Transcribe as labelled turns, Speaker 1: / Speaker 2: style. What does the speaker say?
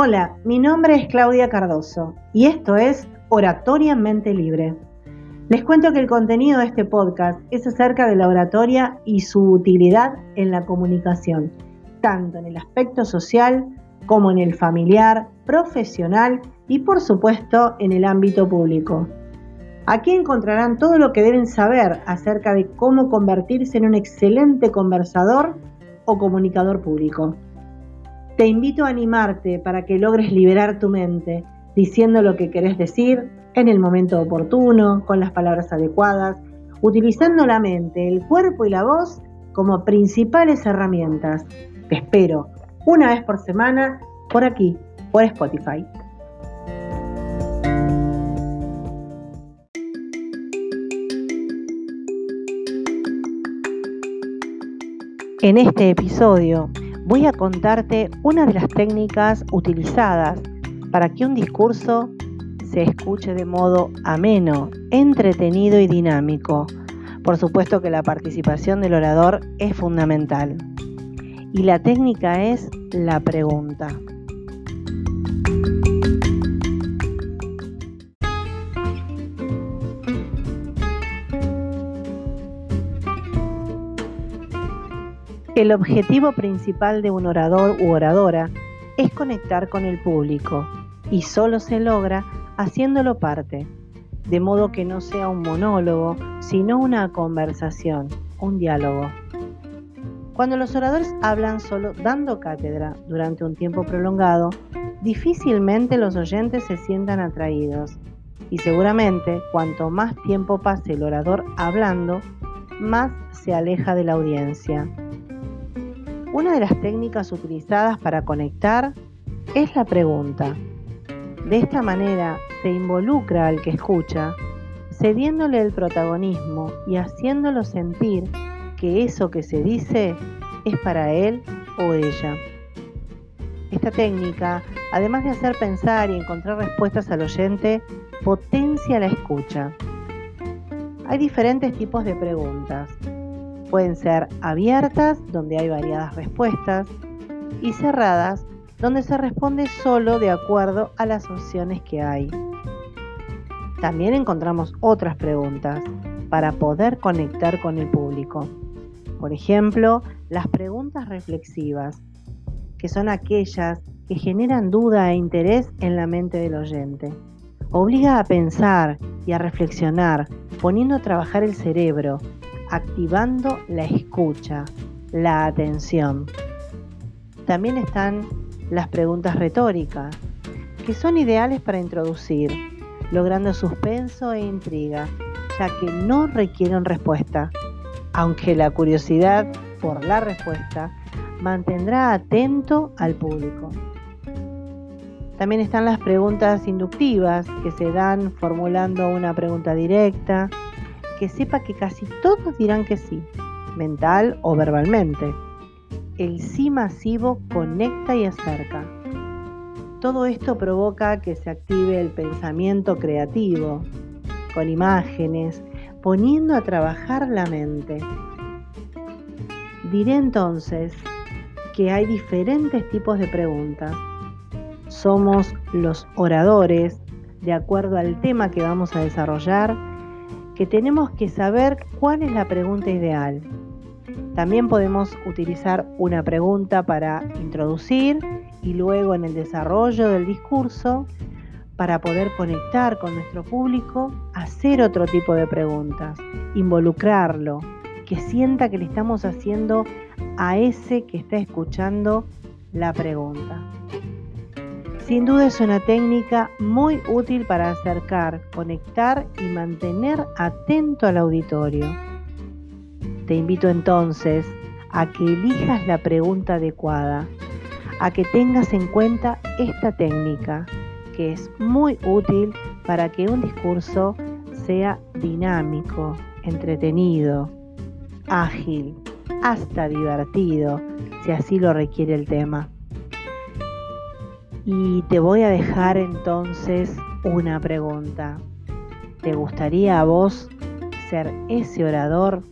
Speaker 1: Hola, mi nombre es Claudia Cardoso y esto es Oratoria Mente Libre. Les cuento que el contenido de este podcast es acerca de la oratoria y su utilidad en la comunicación, tanto en el aspecto social como en el familiar, profesional y por supuesto en el ámbito público. Aquí encontrarán todo lo que deben saber acerca de cómo convertirse en un excelente conversador o comunicador público. Te invito a animarte para que logres liberar tu mente, diciendo lo que querés decir en el momento oportuno, con las palabras adecuadas, utilizando la mente, el cuerpo y la voz como principales herramientas. Te espero una vez por semana por aquí, por Spotify. En este episodio voy a contarte una de las técnicas utilizadas para que un discurso se escuche de modo ameno, entretenido y dinámico. Por supuesto que la participación del orador es fundamental. Y la técnica es la pregunta. El objetivo principal de un orador u oradora es conectar con el público y solo se logra haciéndolo parte, de modo que no sea un monólogo, sino una conversación, un diálogo. Cuando los oradores hablan solo dando cátedra durante un tiempo prolongado, difícilmente los oyentes se sientan atraídos y seguramente cuanto más tiempo pase el orador hablando, más se aleja de la audiencia. Una de las técnicas utilizadas para conectar es la pregunta. De esta manera se involucra al que escucha, cediéndole el protagonismo y haciéndolo sentir que eso que se dice es para él o ella. Esta técnica, además de hacer pensar y encontrar respuestas al oyente, potencia la escucha. Hay diferentes tipos de preguntas. Pueden ser abiertas, donde hay variadas respuestas, y cerradas, donde se responde solo de acuerdo a las opciones que hay. También encontramos otras preguntas para poder conectar con el público. Por ejemplo, las preguntas reflexivas, que son aquellas que generan duda e interés en la mente del oyente. Obliga a pensar y a reflexionar, poniendo a trabajar el cerebro, activando la escucha, la atención. También están las preguntas retóricas, que son ideales para introducir, logrando suspenso e intriga, ya que no requieren respuesta, aunque la curiosidad por la respuesta mantendrá atento al público. También están las preguntas inductivas, que se dan formulando una pregunta directa, que sepa que casi todos dirán que sí, mental o verbalmente. El sí masivo conecta y acerca. Todo esto provoca que se active el pensamiento creativo, con imágenes, poniendo a trabajar la mente. Diré entonces que hay diferentes tipos de preguntas. Somos los oradores, de acuerdo al tema que vamos a desarrollar, que tenemos que saber cuál es la pregunta ideal. También podemos utilizar una pregunta para introducir y luego en el desarrollo del discurso, para poder conectar con nuestro público, hacer otro tipo de preguntas, involucrarlo, que sienta que le estamos haciendo a ese que está escuchando la pregunta. Sin duda es una técnica muy útil para acercar, conectar y mantener atento al auditorio. Te invito entonces a que elijas la pregunta adecuada, a que tengas en cuenta esta técnica, que es muy útil para que un discurso sea dinámico, entretenido, ágil, hasta divertido, si así lo requiere el tema. Y te voy a dejar entonces una pregunta. ¿Te gustaría a vos ser ese orador